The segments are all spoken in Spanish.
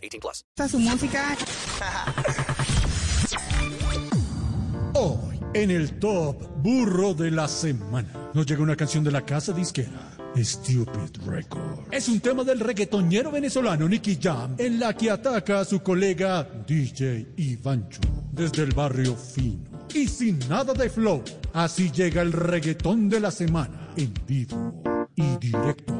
18 plus. su música. Hoy, en el top burro de la semana, nos llega una canción de la casa disquera. Stupid Record. Es un tema del reggaetonero venezolano Nicky Jam, en la que ataca a su colega DJ Ivancho, desde el barrio fino. Y sin nada de flow, así llega el reggaetón de la semana, en vivo y directo.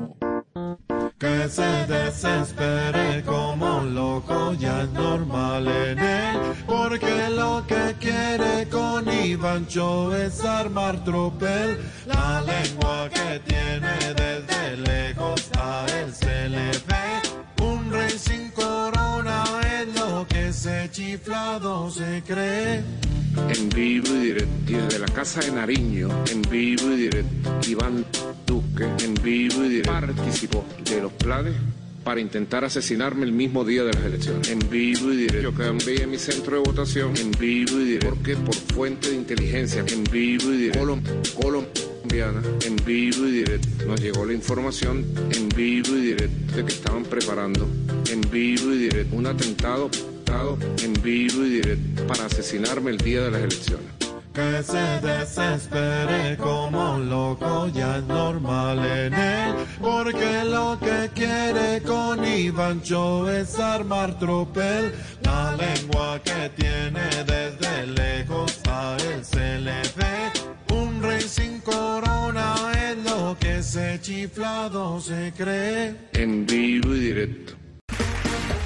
Que se desespere como un loco ya es normal en él. Porque lo que quiere con Ivancho es armar tropel. La lengua que tiene desde lejos a él se le ve. Un rey sin corona es lo que ese chiflado se cree en vivo y directo. Desde la casa de Nariño, en vivo y directo. Iván Duque, en vivo y directo. Participó de los planes para intentar asesinarme el mismo día de las elecciones. En vivo y directo. Yo cambié mi centro de votación en vivo y directo. Porque por fuente de inteligencia, en vivo y directo. Colom colombiana, en vivo y directo. Nos llegó la información en vivo y directo de que estaban preparando en vivo y directo un atentado en vivo y directo para asesinarme el día de las elecciones. Que se desespere como un loco ya es normal en él, porque lo que quiere con Ivancho es armar tropel, la lengua que tiene desde lejos a él se le ve, un rey sin corona es lo que ese chiflado se cree. En vivo y directo.